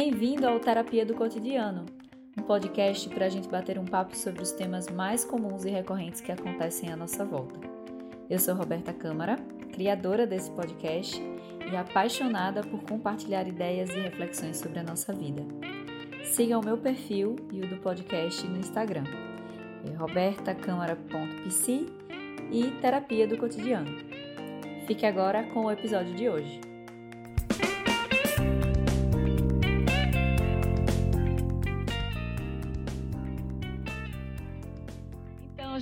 Bem-vindo ao Terapia do Cotidiano, um podcast para a gente bater um papo sobre os temas mais comuns e recorrentes que acontecem à nossa volta. Eu sou Roberta Câmara, criadora desse podcast e apaixonada por compartilhar ideias e reflexões sobre a nossa vida. Siga o meu perfil e o do podcast no Instagram, é e Terapia do Cotidiano. Fique agora com o episódio de hoje.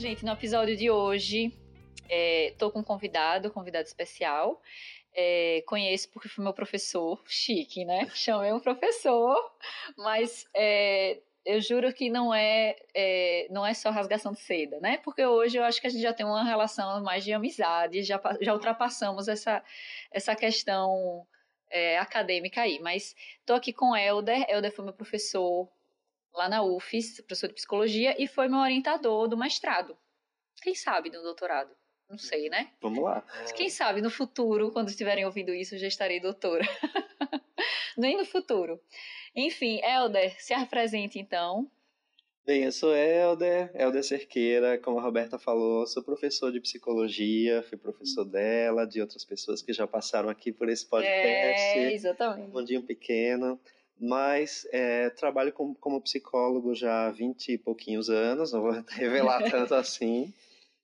Gente, no episódio de hoje, é, com um convidado, convidado especial. É, conheço porque foi meu professor, chique, né? Chamei um professor, mas é, eu juro que não é, é, não é só rasgação de seda, né? Porque hoje eu acho que a gente já tem uma relação mais de amizade, já, já ultrapassamos essa, essa questão é, acadêmica aí. Mas estou aqui com Helder. Helder foi meu professor lá na UFES, professor de psicologia, e foi meu orientador do mestrado. Quem sabe do doutorado? Não sei, né? Vamos lá. Quem sabe no futuro, quando estiverem ouvindo isso, eu já estarei doutora. Nem no futuro. Enfim, Helder, se apresente então. Bem, eu sou Helder, Helder Cerqueira, como a Roberta falou, sou professor de psicologia, fui professor dela, de outras pessoas que já passaram aqui por esse podcast. É, exatamente. Mundinho pequeno. Mas é, trabalho como, como, psicólogo já há 20 e pouquinhos anos, não vou revelar tanto assim.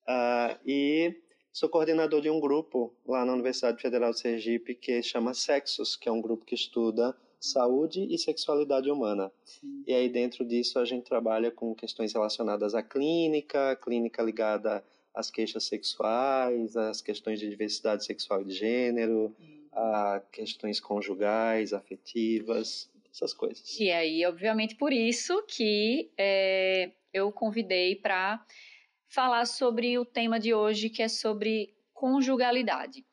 Uh, e sou coordenador de um grupo lá na Universidade Federal de Sergipe que chama Sexos, que é um grupo que estuda saúde e sexualidade humana. Sim. E aí dentro disso a gente trabalha com questões relacionadas à clínica, clínica ligada às queixas sexuais, às questões de diversidade sexual e de gênero, Sim. a questões conjugais, afetivas, essas coisas. E aí, obviamente, por isso que é, eu convidei para falar sobre o tema de hoje, que é sobre conjugalidade.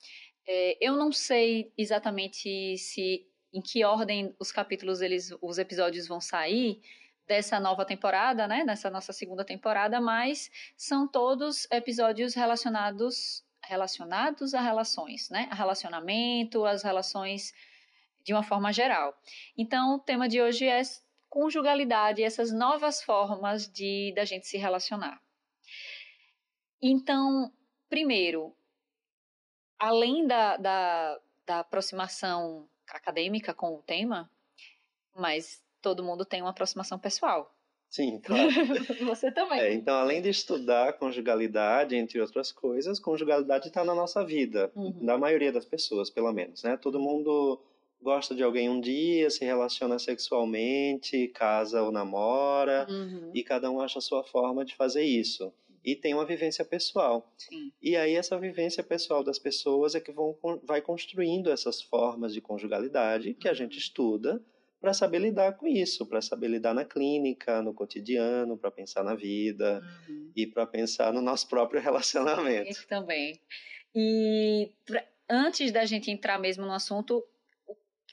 É, eu não sei exatamente se em que ordem os capítulos, eles, os episódios vão sair dessa nova temporada, né, nessa nossa segunda temporada, mas são todos episódios relacionados relacionados a relações, né, a relacionamento, as relações de uma forma geral. Então, o tema de hoje é conjugalidade, essas novas formas de da gente se relacionar. Então, primeiro, além da, da, da aproximação acadêmica com o tema, mas todo mundo tem uma aproximação pessoal. Sim, claro. Você também. É, então, além de estudar conjugalidade, entre outras coisas, conjugalidade está na nossa vida, uhum. da maioria das pessoas, pelo menos, né? Todo mundo gosta de alguém um dia, se relaciona sexualmente, casa ou namora, uhum. e cada um acha a sua forma de fazer isso e tem uma vivência pessoal. Sim. E aí essa vivência pessoal das pessoas é que vão, vai construindo essas formas de conjugalidade que a gente uhum. estuda para saber lidar com isso, para saber lidar na clínica, no cotidiano, para pensar na vida uhum. e para pensar no nosso próprio relacionamento. Isso também. E pra, antes da gente entrar mesmo no assunto,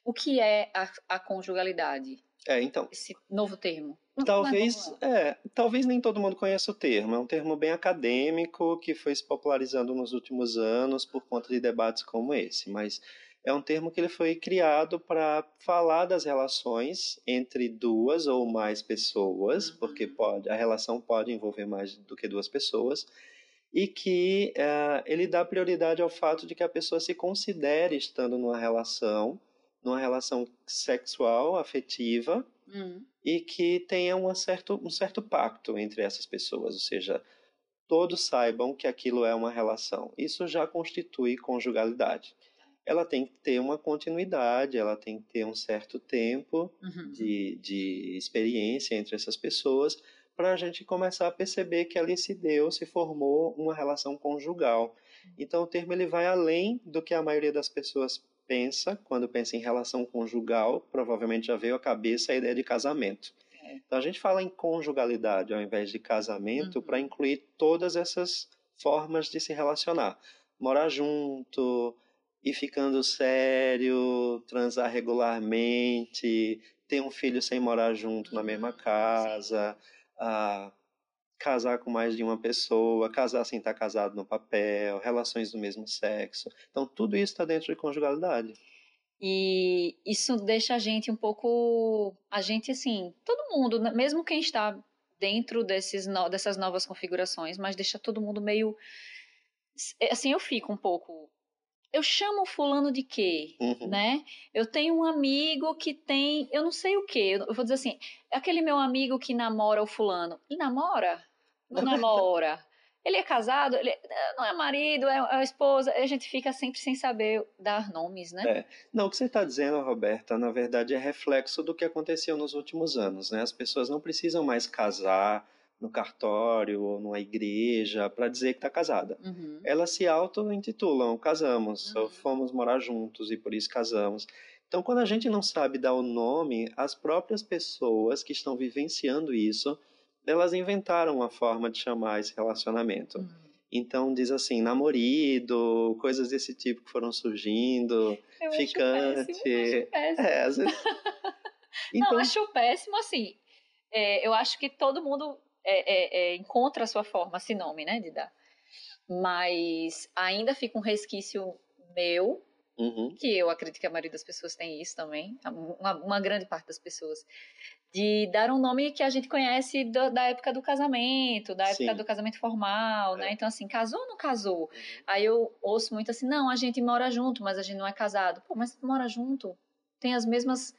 o, que é a, a conjugalidade? É, então. Esse novo termo. Talvez, é, talvez nem todo mundo conheça o termo. É um termo bem acadêmico que foi se popularizando nos últimos anos por conta de debates como esse. Mas é um termo que ele foi criado para falar das relações entre duas ou mais pessoas, uhum. porque pode, a relação pode envolver mais do que duas pessoas, e que uh, ele dá prioridade ao fato de que a pessoa se considere estando numa relação, numa relação sexual, afetiva, uhum e que tenha um certo, um certo pacto entre essas pessoas, ou seja, todos saibam que aquilo é uma relação. Isso já constitui conjugalidade. Ela tem que ter uma continuidade, ela tem que ter um certo tempo uhum. de, de experiência entre essas pessoas para a gente começar a perceber que ali se deu, se formou uma relação conjugal. Então o termo ele vai além do que a maioria das pessoas pensa, quando pensa em relação conjugal, provavelmente já veio à cabeça a ideia de casamento. É. Então a gente fala em conjugalidade ao invés de casamento uhum. para incluir todas essas formas de se relacionar. Morar junto, ir ficando sério, transar regularmente, ter um filho sem morar junto na mesma uhum. casa, casar com mais de uma pessoa, casar sem estar casado no papel, relações do mesmo sexo. Então, tudo isso está dentro de conjugalidade. E isso deixa a gente um pouco. A gente, assim, todo mundo, né, mesmo quem está dentro desses, dessas novas configurações, mas deixa todo mundo meio. Assim, eu fico um pouco. Eu chamo fulano de quê, uhum. né? Eu tenho um amigo que tem, eu não sei o quê. Eu vou dizer assim, aquele meu amigo que namora o fulano. Ele namora? Não namora. Ele é casado, ele não é marido, é, é esposa, a gente fica sempre sem saber dar nomes, né? É. Não, o que você está dizendo, Roberta, na verdade é reflexo do que aconteceu nos últimos anos, né? As pessoas não precisam mais casar no cartório ou numa igreja para dizer que está casada. Uhum. Elas se auto-intitulam, casamos, uhum. fomos morar juntos e por isso casamos. Então, quando a gente não sabe dar o nome, as próprias pessoas que estão vivenciando isso elas inventaram uma forma de chamar esse relacionamento. Uhum. Então diz assim, namorido, coisas desse tipo que foram surgindo, eu ficante. Acho péssimo, acho péssimo. É, às vezes... então... Não, acho péssimo assim. É, eu acho que todo mundo é, é, é, encontra a sua forma, esse nome, né, de dar. Mas ainda fica um resquício meu, uhum. que eu acredito que a maioria das pessoas tem isso também, uma, uma grande parte das pessoas, de dar um nome que a gente conhece do, da época do casamento, da época Sim. do casamento formal, né? é. né? Então, assim, casou ou não casou? Uhum. Aí eu ouço muito assim, não, a gente mora junto, mas a gente não é casado. Pô, mas mora junto, tem as mesmas...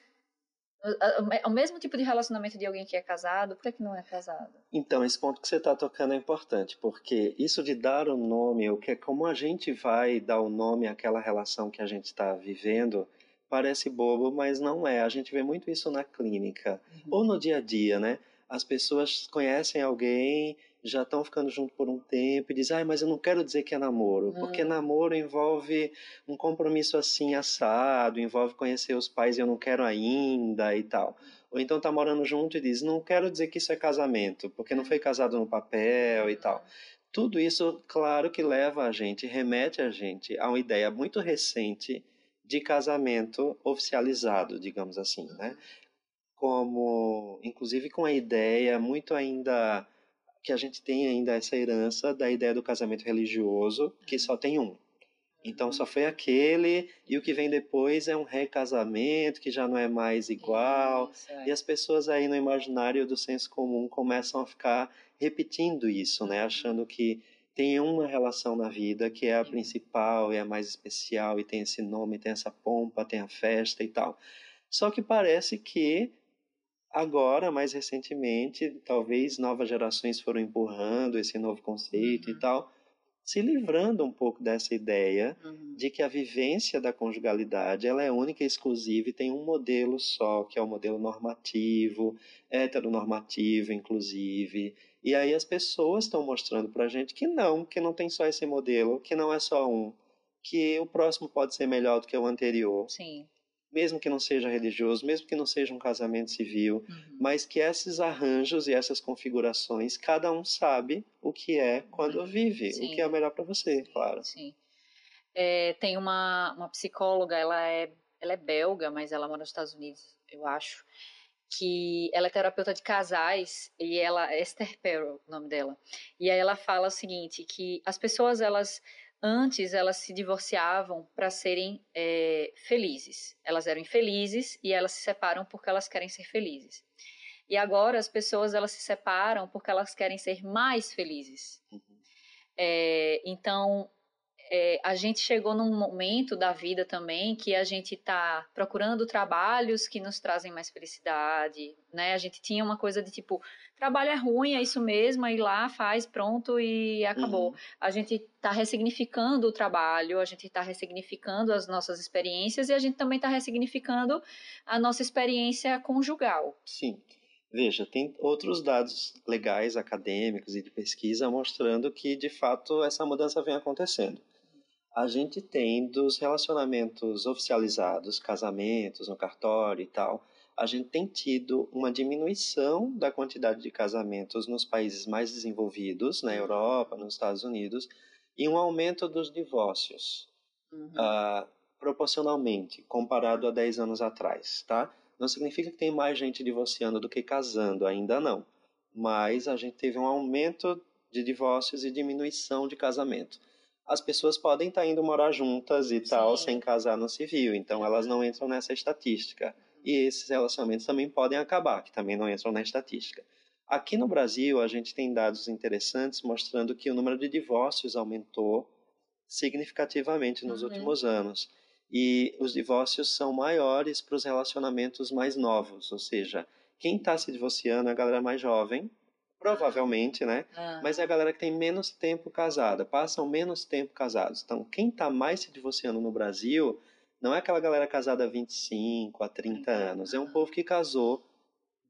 O mesmo tipo de relacionamento de alguém que é casado, por que, que não é casado? Então, esse ponto que você está tocando é importante, porque isso de dar o nome, o que é como a gente vai dar o nome àquela relação que a gente está vivendo, parece bobo, mas não é. A gente vê muito isso na clínica uhum. ou no dia a dia, né? As pessoas conhecem alguém, já estão ficando junto por um tempo e dizem, ah, mas eu não quero dizer que é namoro, uhum. porque namoro envolve um compromisso assim assado, envolve conhecer os pais e eu não quero ainda e tal. Ou então tá morando junto e diz, não quero dizer que isso é casamento, porque não foi casado no papel e tal. Tudo isso, claro que leva a gente, remete a gente a uma ideia muito recente de casamento oficializado, digamos assim, né? Como, inclusive com a ideia muito ainda que a gente tem ainda essa herança da ideia do casamento religioso, que só tem um. Então só foi aquele e o que vem depois é um recasamento que já não é mais igual. É. E as pessoas aí no imaginário do senso comum começam a ficar repetindo isso, né, achando que tem uma relação na vida que é a principal, é a mais especial e tem esse nome, tem essa pompa, tem a festa e tal. Só que parece que agora, mais recentemente, talvez novas gerações foram empurrando esse novo conceito uhum. e tal, se livrando um pouco dessa ideia uhum. de que a vivência da conjugalidade ela é única e exclusiva e tem um modelo só, que é o modelo normativo, heteronormativo, inclusive, e aí as pessoas estão mostrando para a gente que não, que não tem só esse modelo, que não é só um, que o próximo pode ser melhor do que o anterior. Sim. Mesmo que não seja religioso, mesmo que não seja um casamento civil, uhum. mas que esses arranjos e essas configurações, cada um sabe o que é quando uhum. vive, Sim. o que é melhor para você, claro. Sim. É, tem uma, uma psicóloga, ela é, ela é belga, mas ela mora nos Estados Unidos, eu acho que ela é terapeuta de casais e ela Esther Perel, o nome dela. E aí ela fala o seguinte, que as pessoas elas antes elas se divorciavam para serem é, felizes. Elas eram infelizes e elas se separam porque elas querem ser felizes. E agora as pessoas elas se separam porque elas querem ser mais felizes. Uhum. É, então é, a gente chegou num momento da vida também que a gente está procurando trabalhos que nos trazem mais felicidade, né? A gente tinha uma coisa de tipo, trabalho é ruim, é isso mesmo, aí lá faz, pronto e acabou. Uhum. A gente está ressignificando o trabalho, a gente está ressignificando as nossas experiências e a gente também está ressignificando a nossa experiência conjugal. Sim. Veja, tem outros dados legais, acadêmicos e de pesquisa mostrando que, de fato, essa mudança vem acontecendo a gente tem dos relacionamentos oficializados, casamentos no cartório e tal, a gente tem tido uma diminuição da quantidade de casamentos nos países mais desenvolvidos, na Europa, nos Estados Unidos, e um aumento dos divórcios, uhum. uh, proporcionalmente, comparado a 10 anos atrás, tá? Não significa que tem mais gente divorciando do que casando, ainda não. Mas a gente teve um aumento de divórcios e diminuição de casamento. As pessoas podem estar tá indo morar juntas e Sim. tal, sem casar no civil. Então, elas não entram nessa estatística. E esses relacionamentos também podem acabar, que também não entram na estatística. Aqui no Brasil, a gente tem dados interessantes mostrando que o número de divórcios aumentou significativamente nos uhum. últimos anos. E os divórcios são maiores para os relacionamentos mais novos, ou seja, quem está se divorciando é a galera mais jovem, provavelmente, né? Ah. Mas é a galera que tem menos tempo casada, passam menos tempo casados. Então, quem está mais se divorciando no Brasil não é aquela galera casada há 25, a 30 anos. É um povo que casou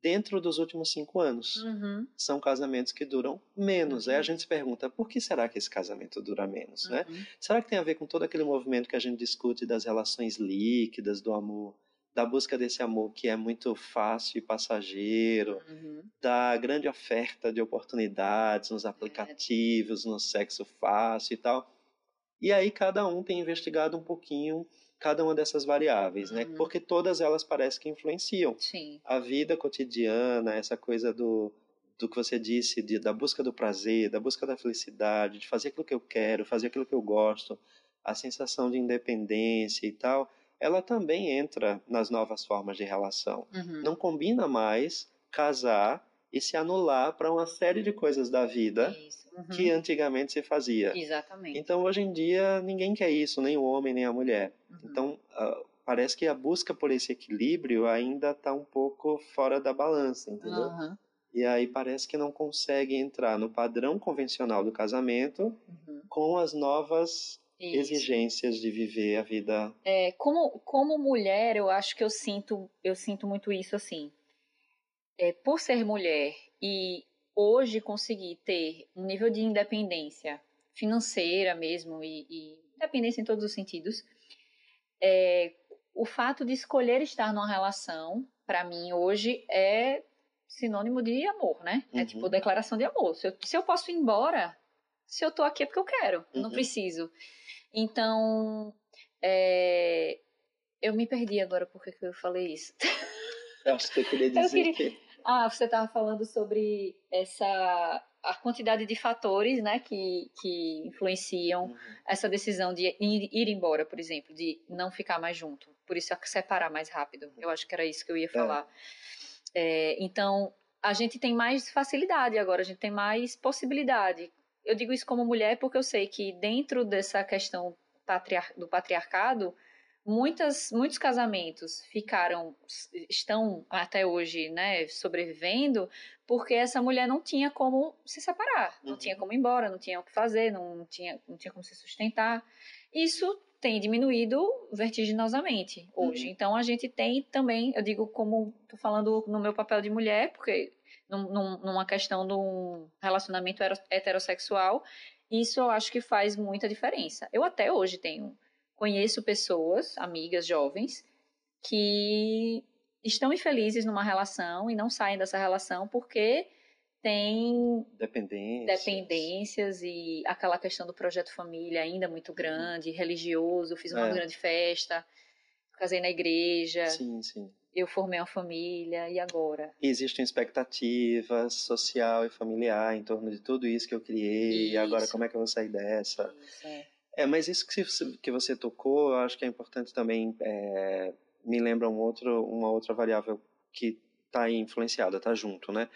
dentro dos últimos cinco anos. Uhum. São casamentos que duram menos. Uhum. Aí a gente se pergunta, por que será que esse casamento dura menos, né? uhum. né? Será que tem a ver com todo aquele movimento que a gente discute das relações líquidas, do amor da busca desse amor que é muito fácil e passageiro, uhum. da grande oferta de oportunidades nos aplicativos, no sexo fácil e tal. E aí cada um tem investigado um pouquinho cada uma dessas variáveis, né? uhum. né? Porque todas elas parecem que influenciam. Sim. A vida cotidiana, essa coisa do, do que você disse, de, da busca do prazer, da busca da felicidade, de fazer aquilo que eu quero, fazer aquilo que eu gosto, a sensação de independência e tal, ela também entra nas novas formas de relação. Uhum. Não combina mais casar e se anular para uma série de coisas da vida uhum. que antigamente se fazia. Exatamente. Então, hoje em dia, ninguém quer isso, nem o homem, nem a mulher. Uhum. Então, uh, parece que a busca por esse equilíbrio ainda está um pouco fora da balança, entendeu? E aí parece que não consegue entrar no padrão convencional do casamento uhum. com as novas isso. exigências de viver a vida. É, como, como mulher, eu acho que eu sinto, eu sinto muito isso assim. É, por ser mulher e hoje conseguir ter um nível de independência financeira mesmo e, e independência em todos os sentidos, é, o fato de escolher estar numa relação, para mim hoje é sinônimo de amor, né? É uhum. É tipo declaração de amor. Se eu, se eu posso ir embora, se eu tô aqui é porque eu quero, uhum. não preciso. Então, é, eu me perdi agora porque eu falei isso. Acho que eu queria dizer eu queria... que... Ah, você estava falando sobre essa a quantidade de fatores, né, que, que influenciam uhum. essa decisão de ir, ir, embora, por exemplo, de não ficar mais junto. Por isso, separar mais rápido. Eu acho que era isso que eu ia é. falar. É. É, então, a gente tem mais facilidade agora, a gente tem mais possibilidade eu digo isso como mulher porque eu sei que dentro dessa questão patriar do patriarcado, muitas, muitos casamentos ficaram, estão até hoje, né, sobrevivendo, porque essa mulher não tinha como se separar, não uhum. tinha como ir embora, não tinha o que fazer, não tinha, não tinha como se sustentar. Isso tem diminuído vertiginosamente hoje. Uhum. Então a gente tem também, eu digo como estou falando no meu papel de mulher, porque num, numa questão de um relacionamento heterossexual, isso eu acho que faz muita diferença. Eu até hoje tenho, conheço pessoas, amigas jovens, que estão infelizes numa relação e não saem dessa relação porque tem dependências. dependências e aquela questão do projeto família ainda muito grande, religioso, fiz uma é. grande festa, casei na igreja. Sim, sim eu formei uma família e agora? Existem expectativas social e familiar em torno de tudo isso que eu criei e agora como é que eu vou sair dessa? Isso, é. é. mas isso que você tocou, eu acho que é importante também, é, me lembra um outro, uma outra variável que está influenciada, está junto, né?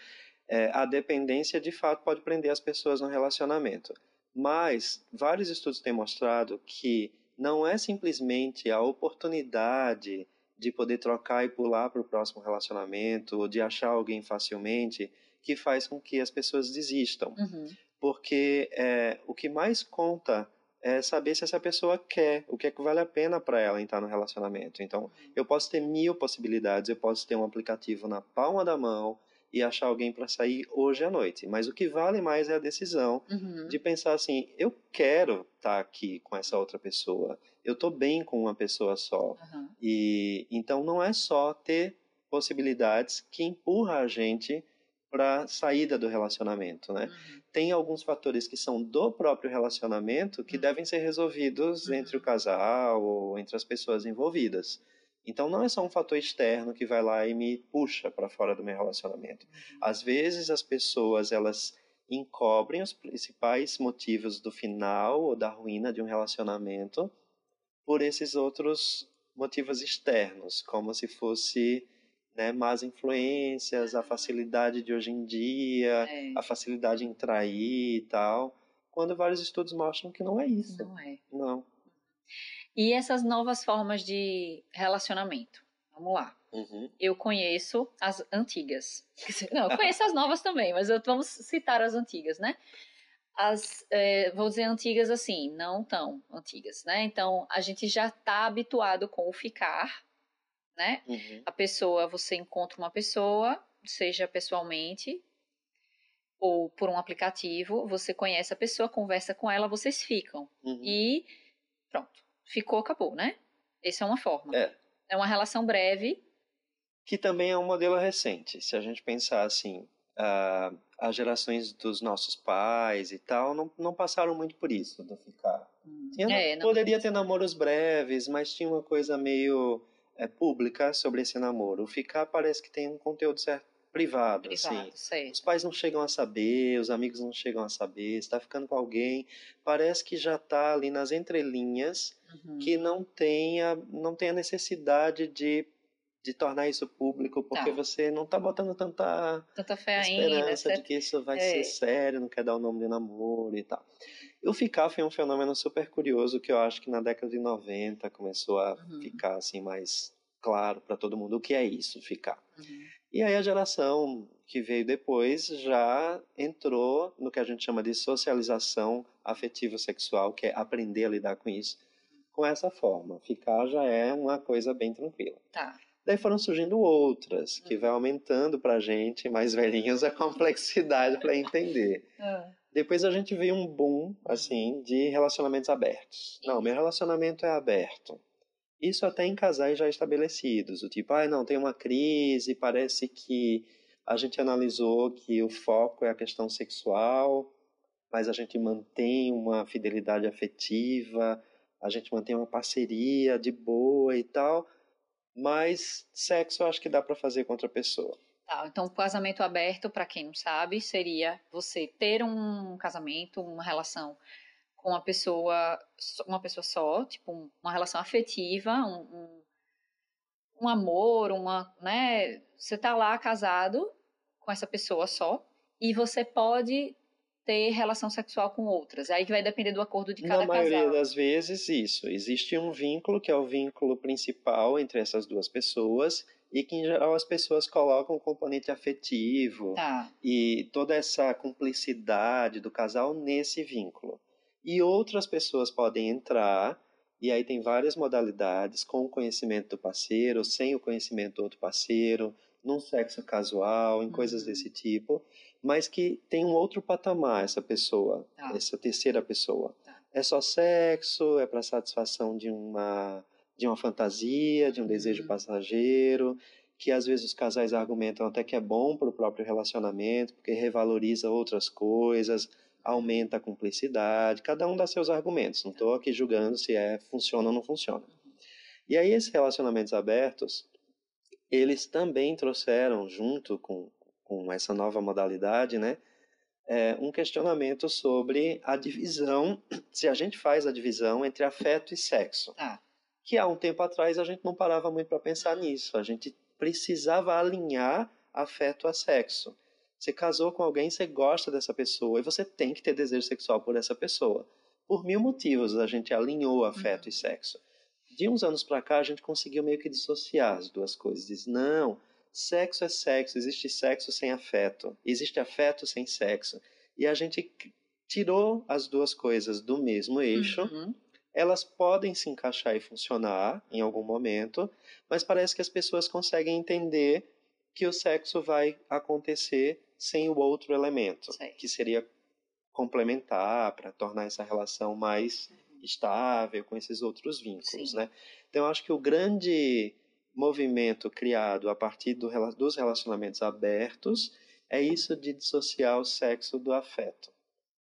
É, a dependência de fato pode prender as pessoas no relacionamento, mas vários estudos têm mostrado que não é simplesmente a oportunidade de poder trocar e pular para o próximo relacionamento, ou de achar alguém facilmente, que faz com que as pessoas desistam. Uhum. Porque é, o que mais conta é saber se essa pessoa quer, o que é que vale a pena para ela entrar no relacionamento. Então, uhum. eu posso ter mil possibilidades, eu posso ter um aplicativo na palma da mão e achar alguém para sair hoje à noite. Mas o que vale mais é a decisão uhum. de pensar assim: eu quero estar tá aqui com essa outra pessoa eu estou bem com uma pessoa só. Uhum. E então não é só ter possibilidades que empurra a gente para saída do relacionamento, né? Uhum. Tem alguns fatores que são do próprio relacionamento que uhum. devem ser resolvidos uhum. entre o casal ou entre as pessoas envolvidas. Então não é só um fator externo que vai lá e me puxa para fora do meu relacionamento. Uhum. Às vezes as pessoas elas encobrem os principais motivos do final ou da ruína de um relacionamento por esses outros motivos externos, como se fosse né, más influências, a facilidade de hoje em dia, é. a facilidade em trair e tal, quando vários estudos mostram que não é isso. Não é. Não. E essas novas formas de relacionamento? Vamos lá. Uhum. Eu conheço as antigas. Não, eu conheço as novas também, mas vamos citar as antigas, né? As, é, vou dizer antigas assim, não tão antigas, né? Então, a gente já está habituado com o ficar, né? Uhum. A pessoa, você encontra uma pessoa, seja pessoalmente ou por um aplicativo, você conhece a pessoa, conversa com ela, vocês ficam. Uhum. E pronto, ficou, acabou, né? Essa é uma forma. É. É uma relação breve. Que também é um modelo recente. Se a gente pensar assim, uh, as gerações dos nossos pais e tal não, não passaram muito por isso, do ficar. Hum. Tinha, é, poderia ter namoros breves, mas tinha uma coisa meio é, pública sobre esse namoro. O ficar parece que tem um conteúdo certo privado, privado assim. Sei. Os pais não chegam a saber, os amigos não chegam a saber, está ficando com alguém, parece que já está ali nas entrelinhas, uhum. que não tenha não tem a necessidade de de tornar isso público, porque tá. você não está botando tanta, tanta fé esperança ainda, de que isso vai é. ser sério, não quer dar o nome de namoro e tal. O ficar foi um fenômeno super curioso que eu acho que na década de 90 começou a uhum. ficar assim mais claro para todo mundo o que é isso, ficar. Uhum. E aí a geração que veio depois já entrou no que a gente chama de socialização afetivo sexual, que é aprender a lidar com isso com essa forma. Ficar já é uma coisa bem tranquila. Tá. Daí foram surgindo outras, que vai aumentando para a gente, mais velhinhos, a complexidade para entender. Ah. Depois a gente viu um boom, assim, de relacionamentos abertos. Não, meu relacionamento é aberto. Isso até em casais já estabelecidos. O tipo, ah, não, tem uma crise, parece que a gente analisou que o foco é a questão sexual, mas a gente mantém uma fidelidade afetiva, a gente mantém uma parceria de boa e tal mas sexo eu acho que dá para fazer com outra pessoa. Tá, então casamento aberto, para quem não sabe, seria você ter um casamento, uma relação com uma pessoa, uma pessoa só, tipo uma relação afetiva, um, um, um amor, uma, né? Você tá lá casado com essa pessoa só e você pode ter relação sexual com outras. Aí que vai depender do acordo de cada casal. Na maioria casal. das vezes, isso. Existe um vínculo que é o vínculo principal entre essas duas pessoas e que, em geral, as pessoas colocam o componente afetivo tá. e toda essa cumplicidade do casal nesse vínculo. E outras pessoas podem entrar, e aí tem várias modalidades, com o conhecimento do parceiro, sem o conhecimento do outro parceiro, num sexo casual, em uhum. coisas desse tipo mas que tem um outro patamar essa pessoa, tá. essa terceira pessoa. Tá. É só sexo, é para satisfação de uma de uma fantasia, de um uhum. desejo passageiro, que às vezes os casais argumentam até que é bom para o próprio relacionamento, porque revaloriza outras coisas, aumenta a cumplicidade, cada um dá seus argumentos. Não estou aqui julgando se é funciona ou não funciona. Uhum. E aí esses relacionamentos abertos, eles também trouxeram junto com com essa nova modalidade, né? É um questionamento sobre a divisão, se a gente faz a divisão entre afeto e sexo. Ah. Que há um tempo atrás a gente não parava muito para pensar nisso. A gente precisava alinhar afeto a sexo. Você casou com alguém, você gosta dessa pessoa e você tem que ter desejo sexual por essa pessoa. Por mil motivos a gente alinhou afeto uhum. e sexo. De uns anos para cá a gente conseguiu meio que dissociar as duas coisas. Diz, não, Sexo é sexo, existe sexo sem afeto, existe afeto sem sexo. E a gente tirou as duas coisas do mesmo eixo. Uhum. Elas podem se encaixar e funcionar em algum momento, mas parece que as pessoas conseguem entender que o sexo vai acontecer sem o outro elemento, Sei. que seria complementar para tornar essa relação mais estável com esses outros vínculos, Sim. né? Então, eu acho que o grande movimento criado a partir do, dos relacionamentos abertos é isso de dissociar o sexo do afeto.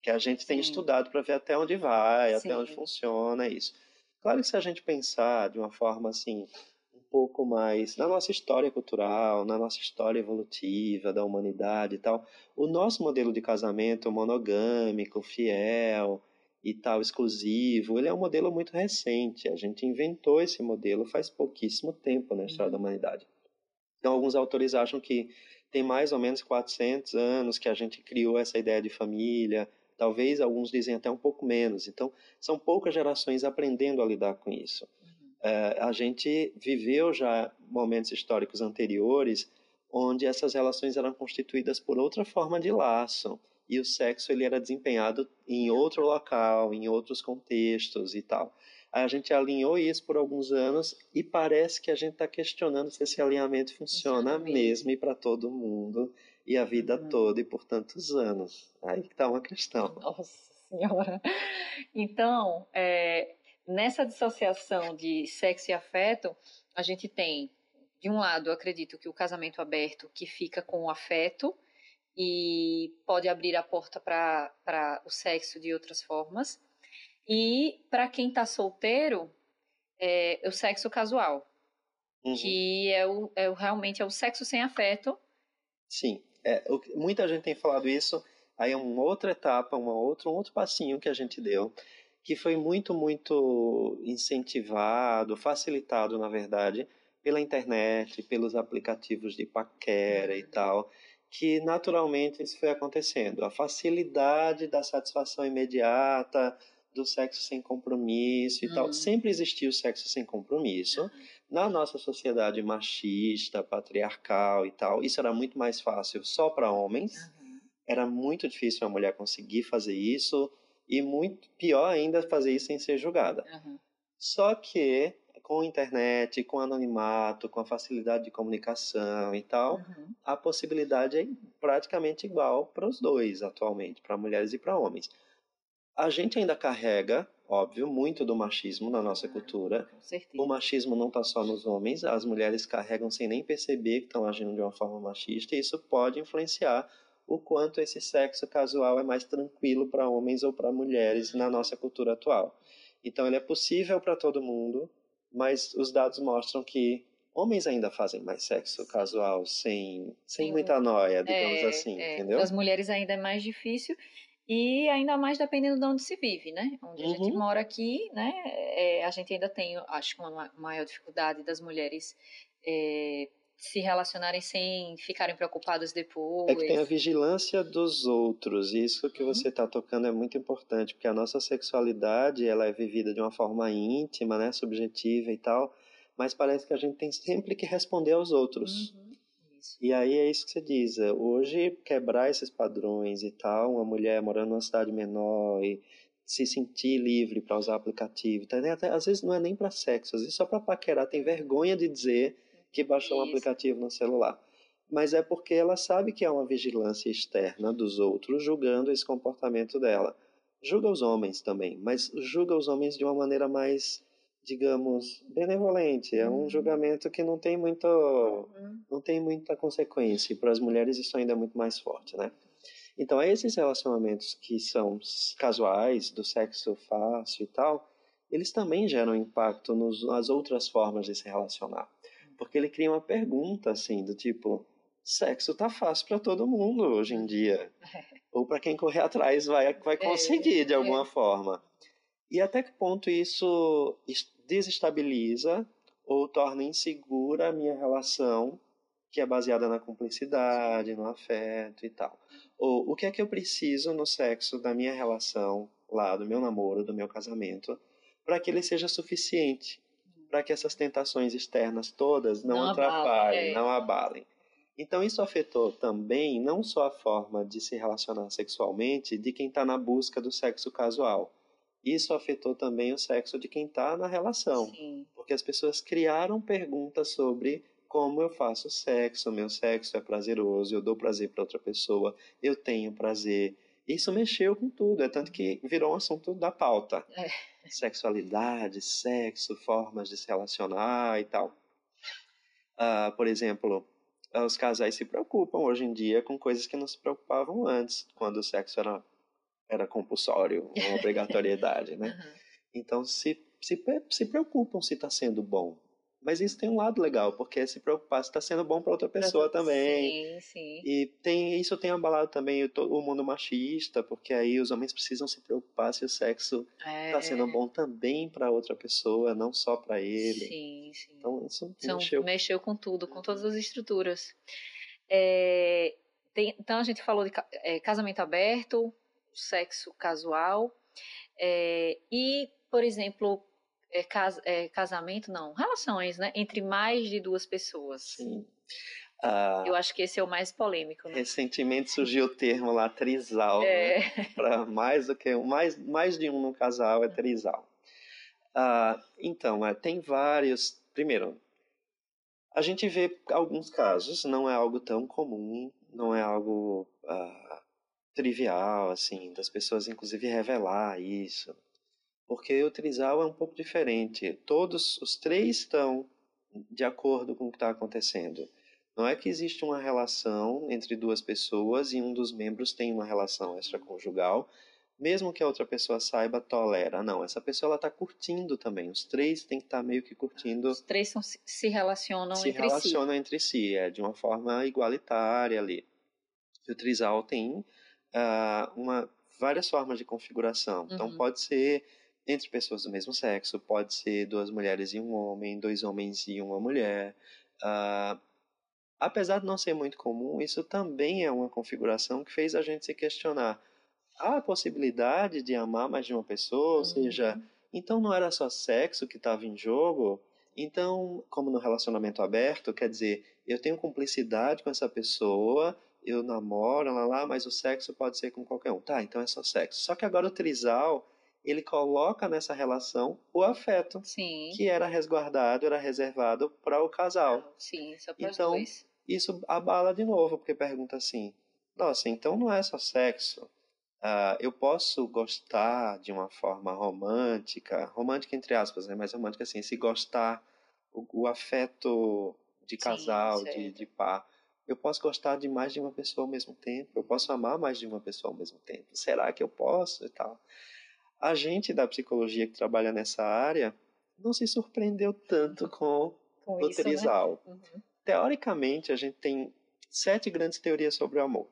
Que a gente tem Sim. estudado para ver até onde vai, Sim. até onde funciona isso. Claro que se a gente pensar de uma forma assim, um pouco mais na nossa história cultural, na nossa história evolutiva da humanidade e tal. O nosso modelo de casamento monogâmico, fiel e tal, exclusivo, ele é um modelo muito recente. A gente inventou esse modelo faz pouquíssimo tempo na história uhum. da humanidade. Então, alguns autores acham que tem mais ou menos 400 anos que a gente criou essa ideia de família, talvez alguns dizem até um pouco menos. Então, são poucas gerações aprendendo a lidar com isso. É, a gente viveu já momentos históricos anteriores onde essas relações eram constituídas por outra forma de laço e o sexo ele era desempenhado em outro local, em outros contextos e tal. A gente alinhou isso por alguns anos e parece que a gente está questionando se esse alinhamento funciona mesmo e para todo mundo e a vida uhum. toda e por tantos anos. Aí que está uma questão. Nossa Senhora! Então, é, nessa dissociação de sexo e afeto, a gente tem, de um lado, acredito que o casamento aberto, que fica com o afeto e pode abrir a porta para o sexo de outras formas. E para quem está solteiro, é, o sexo casual, uhum. que é, o, é o, realmente é o sexo sem afeto. Sim, é, o, muita gente tem falado isso. Aí é uma outra etapa, uma outra, um outro passinho que a gente deu que foi muito, muito incentivado, facilitado, na verdade, pela internet, pelos aplicativos de paquera e uhum. tal, que naturalmente isso foi acontecendo. A facilidade da satisfação imediata, do sexo sem compromisso e tal. Uhum. Sempre existiu o sexo sem compromisso. Uhum. Na nossa sociedade machista, patriarcal e tal, isso era muito mais fácil só para homens. Era muito difícil a mulher conseguir fazer isso e muito pior ainda fazer isso sem ser julgada. Uhum. Só que com a internet, com anonimato, com a facilidade de comunicação e tal, uhum. a possibilidade é praticamente igual para os dois atualmente, para mulheres e para homens. A gente ainda carrega, óbvio, muito do machismo na nossa cultura. O machismo não está só nos homens, as mulheres carregam sem nem perceber que estão agindo de uma forma machista, e isso pode influenciar o quanto esse sexo casual é mais tranquilo para homens ou para mulheres na nossa cultura atual. Então, ele é possível para todo mundo, mas os dados mostram que homens ainda fazem mais sexo casual sem, sem muita noia, digamos é, assim, é, entendeu? As mulheres ainda é mais difícil e ainda mais dependendo de onde se vive, né? Onde uhum. a gente uhum. mora aqui, né? É, a gente ainda tem, acho que uma maior dificuldade das mulheres é, se relacionarem sem ficarem preocupados depois. É que tem a vigilância dos outros. Isso que uhum. você está tocando é muito importante, porque a nossa sexualidade ela é vivida de uma forma íntima, né, subjetiva e tal, mas parece que a gente tem sempre que responder aos outros. Uhum. E aí é isso que você diz. É, hoje, quebrar esses padrões e tal, uma mulher morando numa cidade menor e se sentir livre para usar aplicativo, tá? Até, às vezes não é nem para sexo, às vezes só para paquerar, tem vergonha de dizer que baixou Isso. um aplicativo no celular. Mas é porque ela sabe que há uma vigilância externa dos outros julgando esse comportamento dela. Julga os homens também, mas julga os homens de uma maneira mais, digamos, benevolente. É um uhum. julgamento que não tem muito, uhum. não tem muita consequência. E para as mulheres isso ainda é muito mais forte, né? Então, esses relacionamentos que são casuais, do sexo fácil e tal, eles também geram impacto nos, nas outras formas de se relacionar porque ele cria uma pergunta assim do tipo sexo tá fácil para todo mundo hoje em dia ou para quem correr atrás vai vai é, conseguir de é. alguma forma e até que ponto isso desestabiliza ou torna insegura a minha relação que é baseada na cumplicidade, no afeto e tal. Ou o que é que eu preciso no sexo da minha relação, lá do meu namoro, do meu casamento, para que ele seja suficiente para que essas tentações externas todas não, não atrapalhem, é. não abalem. Então isso afetou também não só a forma de se relacionar sexualmente de quem está na busca do sexo casual. Isso afetou também o sexo de quem está na relação, Sim. porque as pessoas criaram perguntas sobre como eu faço sexo, meu sexo é prazeroso, eu dou prazer para outra pessoa, eu tenho prazer. Isso mexeu com tudo, é tanto que virou um assunto da pauta. É sexualidade, sexo, formas de se relacionar e tal. Uh, por exemplo, os casais se preocupam hoje em dia com coisas que não se preocupavam antes, quando o sexo era, era compulsório, uma obrigatoriedade, né? Uhum. Então, se, se, se preocupam se está sendo bom. Mas isso tem um lado legal, porque é se preocupar se está sendo bom para outra pessoa pra... também. Sim, sim. E tem, isso tem abalado também o, o, mundo machista, porque aí os homens precisam se preocupar se o sexo está é... sendo bom também para outra pessoa, não só para ele. Sim, sim. Então isso São, mexeu... mexeu com tudo, com todas as estruturas. É, tem, então a gente falou de é, casamento aberto, sexo casual, é, e, por exemplo, é, cas, é, casamento, não, relações, né? Entre mais de duas pessoas. Sim. Ah, Eu acho que esse é o mais polêmico. Né? Recentemente surgiu o termo lá trisal, é. né? para mais do que mais mais de um no casal é trisal. Ah, então, é, tem vários. Primeiro, a gente vê alguns casos, não é algo tão comum, não é algo ah, trivial, assim, das pessoas inclusive revelar isso porque o trisal é um pouco diferente. Todos os três estão de acordo com o que está acontecendo. Não é que existe uma relação entre duas pessoas e um dos membros tem uma relação extraconjugal, mesmo que a outra pessoa saiba, tolera. Não, essa pessoa está curtindo também. Os três têm que estar tá meio que curtindo. Os três são, se relacionam se entre relacionam si. Se relacionam entre si, é de uma forma igualitária ali. E o trisal tem uh, uma, várias formas de configuração. Então uhum. pode ser entre pessoas do mesmo sexo, pode ser duas mulheres e um homem, dois homens e uma mulher. Uh, apesar de não ser muito comum, isso também é uma configuração que fez a gente se questionar. Há a possibilidade de amar mais de uma pessoa, uhum. ou seja, então não era só sexo que estava em jogo? Então, como no relacionamento aberto, quer dizer, eu tenho cumplicidade com essa pessoa, eu namoro, lá, lá, mas o sexo pode ser com qualquer um. Tá, então é só sexo. Só que agora o trisal ele coloca nessa relação o afeto, Sim. que era resguardado, era reservado para o casal. Sim, só para então, dois. isso abala de novo, porque pergunta assim: nossa, então não é só sexo. Uh, eu posso gostar de uma forma romântica, romântica entre aspas, né? Mas romântica assim, se gostar, o, o afeto de casal, Sim, de, de par. Eu posso gostar de mais de uma pessoa ao mesmo tempo. Eu posso amar mais de uma pessoa ao mesmo tempo. Será que eu posso e tal? A gente da psicologia que trabalha nessa área não se surpreendeu tanto com, com trisal. Né? Uhum. Teoricamente, a gente tem sete grandes teorias sobre o amor.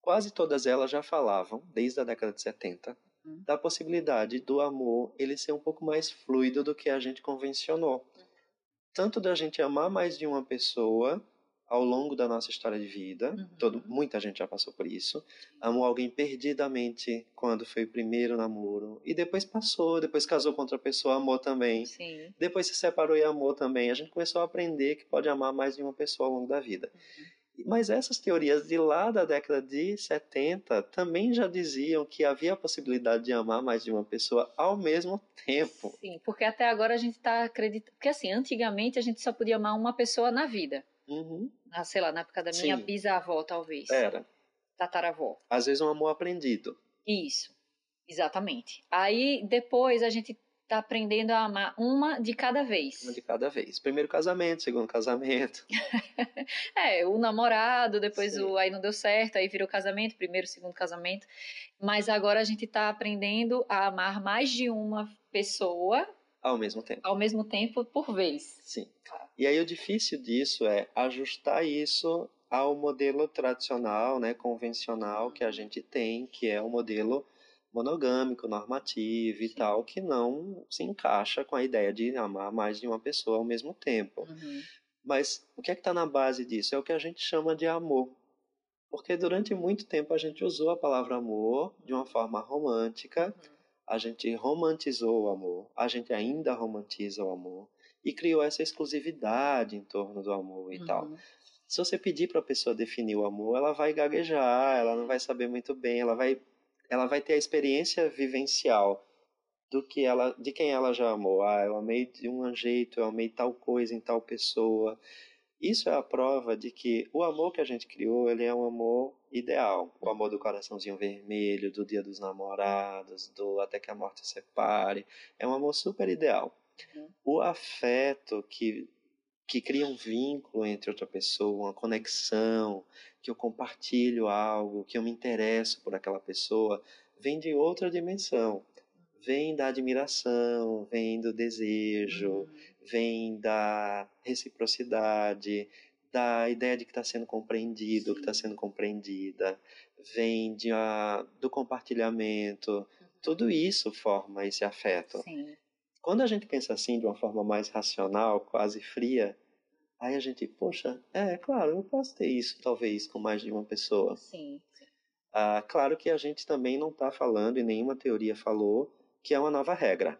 Quase todas elas já falavam, desde a década de 70, uhum. da possibilidade do amor ele ser um pouco mais fluido do que a gente convencionou. Uhum. Tanto da gente amar mais de uma pessoa ao longo da nossa história de vida, uhum. todo, muita gente já passou por isso, amou alguém perdidamente quando foi o primeiro namoro, e depois passou, depois casou com outra pessoa, amou também, Sim. depois se separou e amou também. A gente começou a aprender que pode amar mais de uma pessoa ao longo da vida. Uhum. Mas essas teorias de lá da década de 70 também já diziam que havia a possibilidade de amar mais de uma pessoa ao mesmo tempo. Sim, porque até agora a gente está acreditando. Porque assim, antigamente a gente só podia amar uma pessoa na vida. Uhum. Na, sei lá, na época da minha Sim. bisavó, talvez. Era. Tataravó. Às vezes um amor aprendido. Isso, exatamente. Aí depois a gente tá aprendendo a amar uma de cada vez. Uma de cada vez. Primeiro casamento, segundo casamento. é, o namorado, depois o aí não deu certo, aí virou casamento, primeiro, segundo casamento. Mas agora a gente tá aprendendo a amar mais de uma pessoa ao mesmo tempo. Ao mesmo tempo por vez. Sim. E aí o difícil disso é ajustar isso ao modelo tradicional, né, convencional que a gente tem, que é o modelo monogâmico, normativo e Sim. tal, que não se encaixa com a ideia de amar mais de uma pessoa ao mesmo tempo. Uhum. Mas o que é que está na base disso? É o que a gente chama de amor. Porque durante muito tempo a gente usou a palavra amor de uma forma romântica, uhum. A gente romantizou o amor, a gente ainda romantiza o amor e criou essa exclusividade em torno do amor e uhum. tal. Se você pedir para a pessoa definir o amor, ela vai gaguejar, ela não vai saber muito bem, ela vai, ela vai ter a experiência vivencial do que ela, de quem ela já amou. Ah, eu amei de um jeito, eu amei tal coisa em tal pessoa. Isso é a prova de que o amor que a gente criou, ele é um amor ideal. O amor do coraçãozinho vermelho, do dia dos namorados, do até que a morte separe. É um amor super ideal. Uhum. O afeto que, que cria um vínculo entre outra pessoa, uma conexão, que eu compartilho algo, que eu me interesso por aquela pessoa, vem de outra dimensão. Vem da admiração, vem do desejo, uhum. Vem da reciprocidade, da ideia de que está sendo compreendido, Sim. que está sendo compreendida, vem de, uh, do compartilhamento. Uhum. Tudo isso forma esse afeto. Sim. Quando a gente pensa assim de uma forma mais racional, quase fria, aí a gente, poxa, é claro, eu posso ter isso talvez com mais de uma pessoa. Sim. Ah, claro que a gente também não está falando, e nenhuma teoria falou, que é uma nova regra.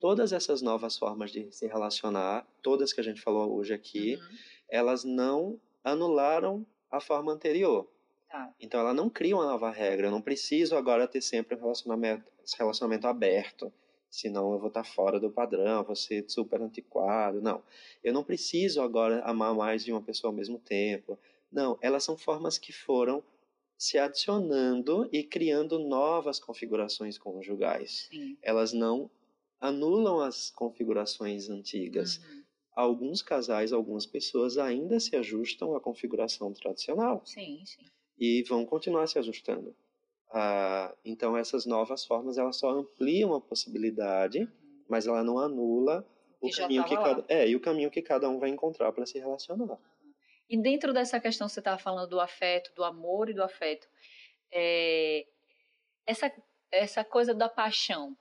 Tá. Todas essas novas formas de se relacionar, todas que a gente falou hoje aqui, uhum. elas não anularam a forma anterior. Tá. Então ela não cria uma nova regra. Eu não preciso agora ter sempre um relacionamento, relacionamento aberto senão eu vou estar fora do padrão, vou ser super antiquado. Não, eu não preciso agora amar mais de uma pessoa ao mesmo tempo. Não, elas são formas que foram se adicionando e criando novas configurações conjugais. Sim. Elas não anulam as configurações antigas. Uhum. Alguns casais, algumas pessoas ainda se ajustam à configuração tradicional. Sim, sim. E vão continuar se ajustando. Ah, então essas novas formas elas só ampliam a possibilidade, mas ela não anula o que caminho que cada é e o caminho que cada um vai encontrar para se relacionar. E dentro dessa questão você estava falando do afeto, do amor e do afeto, é, essa essa coisa da paixão,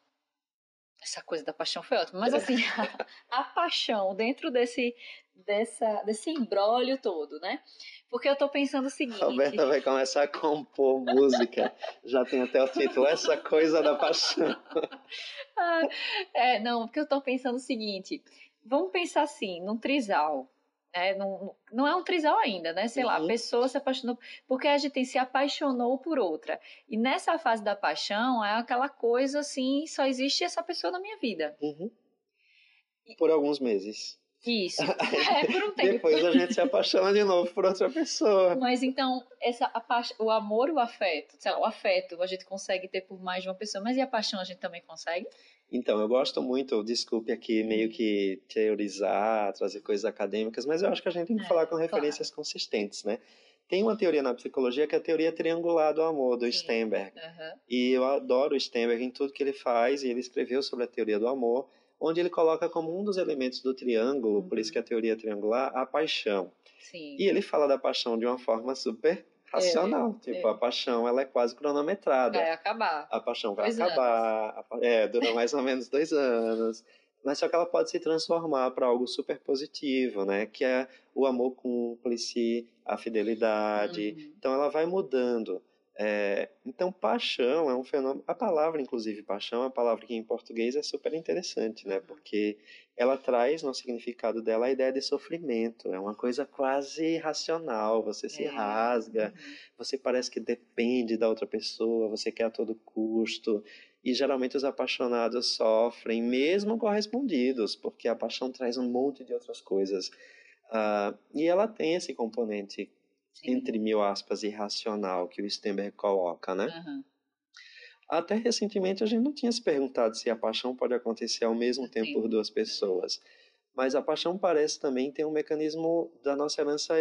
essa coisa da paixão foi ótima, mas assim a, a paixão dentro desse dessa desse embrólio todo, né? Porque eu tô pensando o seguinte. Roberta vai começar a compor música. Já tem até o título, Essa Coisa da Paixão. ah, é, não, porque eu tô pensando o seguinte. Vamos pensar assim, num trisal. Né? Não, não é um trisal ainda, né? Sei uhum. lá, a pessoa se apaixonou. Porque a gente se apaixonou por outra. E nessa fase da paixão é aquela coisa assim, só existe essa pessoa na minha vida. Uhum. Por alguns meses. Isso. É, por um tempo. Depois a gente se apaixona de novo por outra pessoa. Mas então, essa, a o amor e o afeto, o afeto a gente consegue ter por mais de uma pessoa, mas e a paixão a gente também consegue? Então, eu gosto muito, desculpe aqui meio que teorizar, trazer coisas acadêmicas, mas eu acho que a gente tem que é, falar com referências claro. consistentes, né? Tem uma teoria na psicologia que é a teoria triangular do amor, do Sim. Stenberg. Uhum. E eu adoro o Stenberg em tudo que ele faz, e ele escreveu sobre a teoria do amor onde ele coloca como um dos elementos do triângulo, uhum. por isso uhum. que a teoria triangular, a paixão. Sim. E ele fala da paixão de uma forma super racional. É, tipo, é. a paixão ela é quase cronometrada. Vai acabar. A paixão vai dois acabar. A, é, dura mais ou menos dois anos. Mas só que ela pode se transformar para algo super positivo, né? Que é o amor cúmplice, a fidelidade. Uhum. Então ela vai mudando. É, então, paixão é um fenômeno. A palavra, inclusive, paixão, é uma palavra que em português é super interessante, né? Porque ela traz no significado dela a ideia de sofrimento. É uma coisa quase racional. Você se é. rasga, uhum. você parece que depende da outra pessoa, você quer a todo custo. E geralmente os apaixonados sofrem, mesmo correspondidos, porque a paixão traz um monte de outras coisas. Uh, e ela tem esse componente Sim. entre mil aspas, irracional que o Stenberg coloca, né? Uhum. Até recentemente a gente não tinha se perguntado se a paixão pode acontecer ao mesmo Sim. tempo por duas pessoas. Mas a paixão parece também ter um mecanismo da nossa herança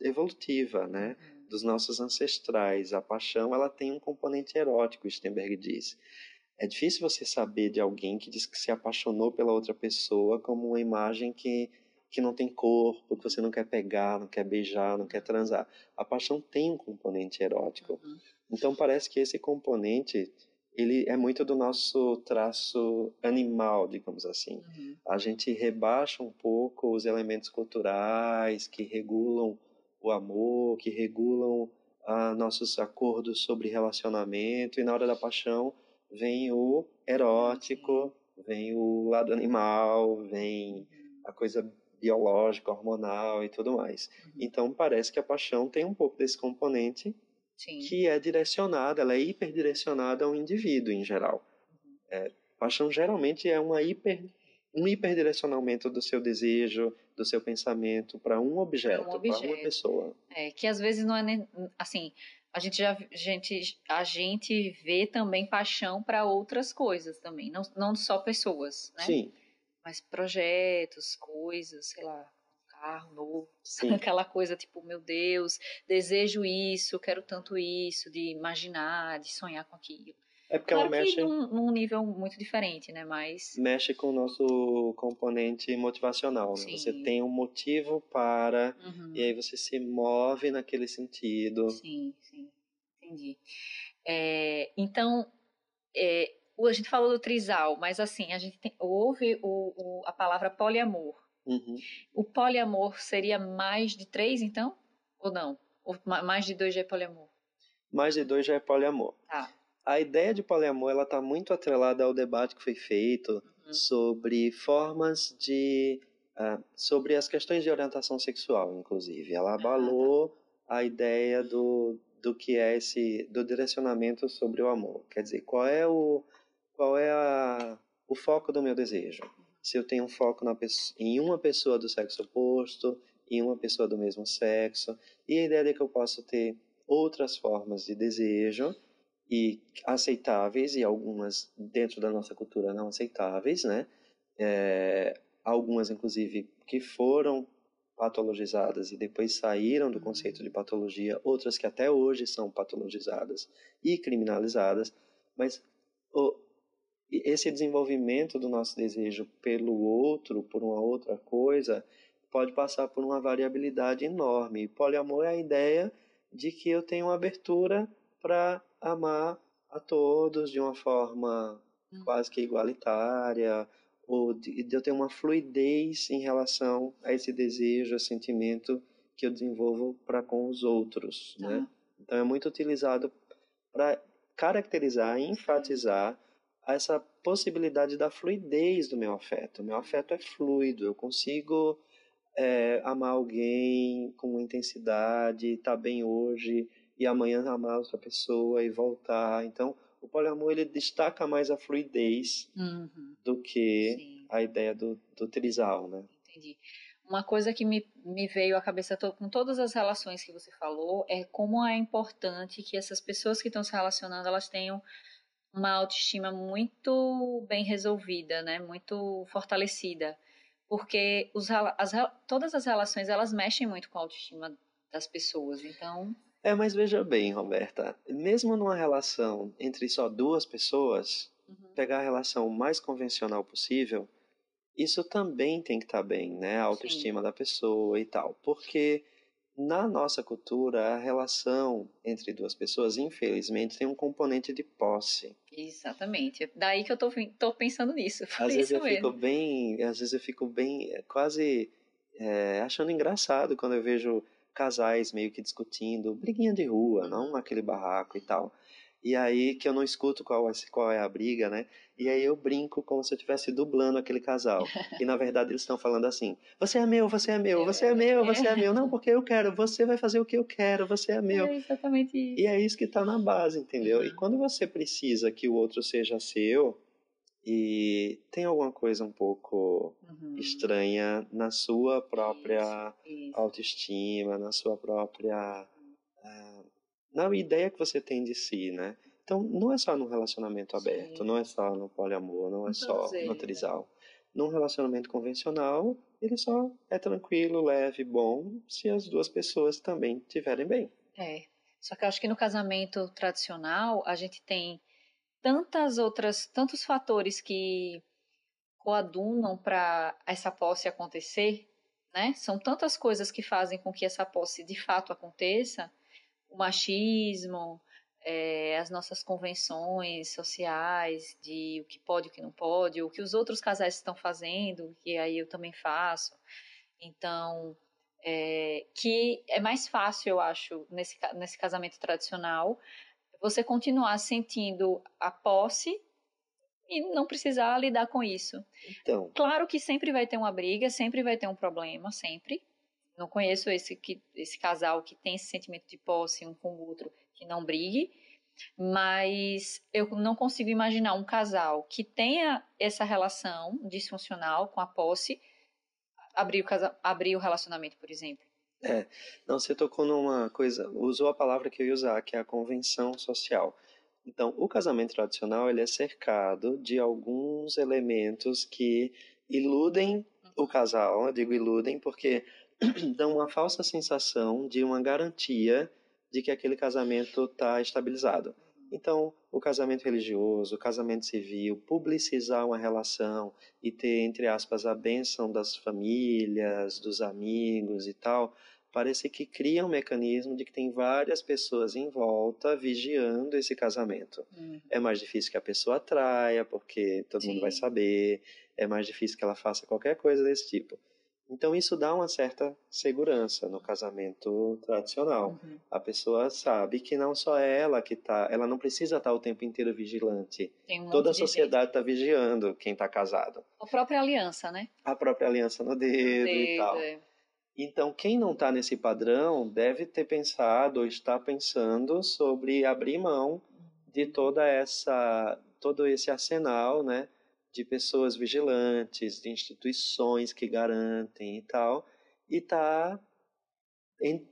evolutiva, né? Uhum. Dos nossos ancestrais. A paixão ela tem um componente erótico, Stenberg diz. É difícil você saber de alguém que diz que se apaixonou pela outra pessoa como uma imagem que que não tem corpo, que você não quer pegar, não quer beijar, não quer transar. A paixão tem um componente erótico. Uhum. Então parece que esse componente ele é muito do nosso traço animal, digamos assim. Uhum. A gente rebaixa um pouco os elementos culturais que regulam o amor, que regulam ah, nossos acordos sobre relacionamento, e na hora da paixão vem o erótico, vem o lado animal, vem uhum. a coisa biológica, hormonal e tudo mais. Uhum. Então parece que a paixão tem um pouco desse componente Sim. que é direcionada, ela é hiperdirecionada ao indivíduo em geral. Uhum. É, paixão geralmente é uma hiper, um hiperdirecionamento do seu desejo, do seu pensamento para um objeto, para um uma pessoa. É, que às vezes não é nem, assim, a gente já a gente, a gente vê também paixão para outras coisas também, não, não só pessoas, né? Sim mas projetos, coisas, sei lá, carro novo, Sim. aquela coisa tipo, meu Deus, desejo isso, quero tanto isso, de imaginar, de sonhar com aquilo. É porque claro ela mexe, que num, num, nível muito diferente, né? Mas mexe com o nosso componente motivacional. Né? Você tem um motivo para uhum. e aí você se move naquele sentido. Sim, sim, entendi. É, então, é, a gente falou do trisal, mas assim a gente tem, ouve o, o, a palavra poliamor. Uhum. O poliamor seria mais de três, então? Ou não? Ou mais de dois já é poliamor? Mais de dois já é poliamor. Tá. A ideia de poliamor ela está muito atrelada ao debate que foi feito uhum. sobre formas de uh, sobre as questões de orientação sexual, inclusive. Ela abalou ah, tá. a ideia do, do que é esse do direcionamento sobre o amor. Quer dizer, qual é o qual é a, o foco do meu desejo? Se eu tenho um foco na, em uma pessoa do sexo oposto, em uma pessoa do mesmo sexo, e a ideia de que eu posso ter outras formas de desejo e aceitáveis e algumas dentro da nossa cultura não aceitáveis, né? É, algumas inclusive que foram patologizadas e depois saíram do conceito de patologia, outras que até hoje são patologizadas e criminalizadas, mas o, esse desenvolvimento do nosso desejo pelo outro, por uma outra coisa, pode passar por uma variabilidade enorme. E poliamor é a ideia de que eu tenho uma abertura para amar a todos de uma forma hum. quase que igualitária, ou de, de eu ter uma fluidez em relação a esse desejo, a sentimento que eu desenvolvo para com os outros, tá. né? Então é muito utilizado para caracterizar e enfatizar essa possibilidade da fluidez do meu afeto. O meu afeto é fluido, eu consigo é, amar alguém com intensidade, estar tá bem hoje, e amanhã amar outra pessoa e voltar. Então, o poliamor ele destaca mais a fluidez uhum. do que Sim. a ideia do, do trisal, né? Entendi. Uma coisa que me, me veio à cabeça com todas as relações que você falou é como é importante que essas pessoas que estão se relacionando elas tenham uma autoestima muito bem resolvida, né? Muito fortalecida, porque os, as, todas as relações elas mexem muito com a autoestima das pessoas. Então é, mas veja bem, Roberta, mesmo numa relação entre só duas pessoas, uhum. pegar a relação mais convencional possível, isso também tem que estar tá bem, né? A autoestima Sim. da pessoa e tal. Porque na nossa cultura, a relação entre duas pessoas, infelizmente, tem um componente de posse. Exatamente. É daí que eu tô, tô pensando nisso. Às vezes eu mesmo. fico bem, às vezes eu fico bem, é, quase é, achando engraçado quando eu vejo casais meio que discutindo, briguinha de rua, não aquele barraco e tal. E aí que eu não escuto qual é, qual é a briga, né? E aí eu brinco como se eu estivesse dublando aquele casal. E na verdade eles estão falando assim: você é meu, você é meu, você é meu, você é meu. Não, porque eu quero, você vai fazer o que eu quero, você é meu. É exatamente isso. E é isso que está na base, entendeu? Uhum. E quando você precisa que o outro seja seu, e tem alguma coisa um pouco uhum. estranha na sua própria isso, isso. autoestima, na sua própria. Uh, na ideia que você tem de si, né? Então, não é só no relacionamento aberto, Sim. não é só no poliamor, não é só dizer, no né? trisal. Num relacionamento convencional, ele só é tranquilo, leve, bom, se as duas pessoas também estiverem bem. É. Só que eu acho que no casamento tradicional, a gente tem tantas outras, tantos fatores que coadunam para essa posse acontecer, né? São tantas coisas que fazem com que essa posse de fato aconteça, o machismo, é, as nossas convenções sociais de o que pode e o que não pode, o que os outros casais estão fazendo, que aí eu também faço. Então, é, que é mais fácil, eu acho, nesse, nesse casamento tradicional, você continuar sentindo a posse e não precisar lidar com isso. Então. Claro que sempre vai ter uma briga, sempre vai ter um problema, sempre. Não conheço esse, que, esse casal que tem esse sentimento de posse um com o outro que não brigue, mas eu não consigo imaginar um casal que tenha essa relação disfuncional com a posse abrir o, casa, abrir o relacionamento, por exemplo. É, não, você tocou numa coisa, usou a palavra que eu ia usar, que é a convenção social. Então, o casamento tradicional ele é cercado de alguns elementos que iludem o casal, eu digo iludem porque dão uma falsa sensação de uma garantia de que aquele casamento está estabilizado. Então, o casamento religioso, o casamento civil, publicizar uma relação e ter, entre aspas, a bênção das famílias, dos amigos e tal, parece que cria um mecanismo de que tem várias pessoas em volta vigiando esse casamento. Uhum. É mais difícil que a pessoa atraia, porque todo Sim. mundo vai saber, é mais difícil que ela faça qualquer coisa desse tipo. Então isso dá uma certa segurança no casamento tradicional. Uhum. A pessoa sabe que não só é ela que está, ela não precisa estar o tempo inteiro vigilante. Um Toda a sociedade está vigiando quem está casado. A própria aliança, né? A própria aliança no dedo, no dedo e tal. É. Então, quem não está nesse padrão deve ter pensado ou está pensando sobre abrir mão de toda essa, todo esse arsenal, né, de pessoas vigilantes, de instituições que garantem e tal, e tá em,